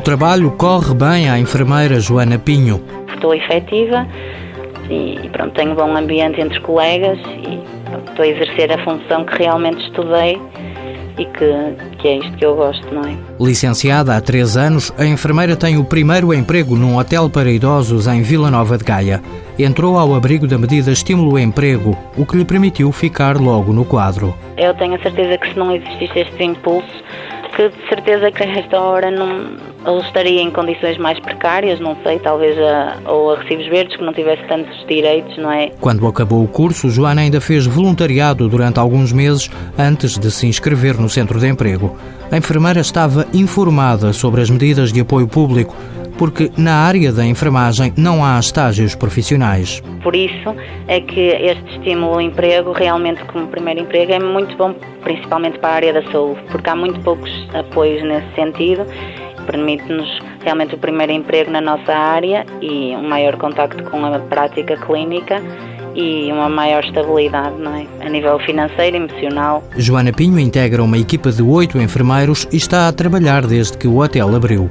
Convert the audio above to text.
trabalho corre bem à enfermeira Joana Pinho. Estou efetiva e pronto, tenho um bom ambiente entre colegas e pronto, estou a exercer a função que realmente estudei e que, que é isto que eu gosto, não é? Licenciada há três anos, a enfermeira tem o primeiro emprego num hotel para idosos em Vila Nova de Gaia. Entrou ao abrigo da medida Estímulo Emprego, o que lhe permitiu ficar logo no quadro. Eu tenho a certeza que se não existisse este impulso, que de certeza que esta hora não, ele estaria em condições mais precárias, não sei, talvez a, ou a recibos verdes, que não tivesse tantos direitos, não é? Quando acabou o curso, Joana ainda fez voluntariado durante alguns meses antes de se inscrever no centro de emprego. A enfermeira estava informada sobre as medidas de apoio público, porque na área da enfermagem não há estágios profissionais. Por isso é que este estímulo ao emprego, realmente como primeiro emprego, é muito bom, principalmente para a área da saúde, porque há muito poucos apoios nesse sentido permite-nos realmente o primeiro emprego na nossa área e um maior contacto com a prática clínica e uma maior estabilidade não é? a nível financeiro e emocional. Joana Pinho integra uma equipa de oito enfermeiros e está a trabalhar desde que o hotel abriu.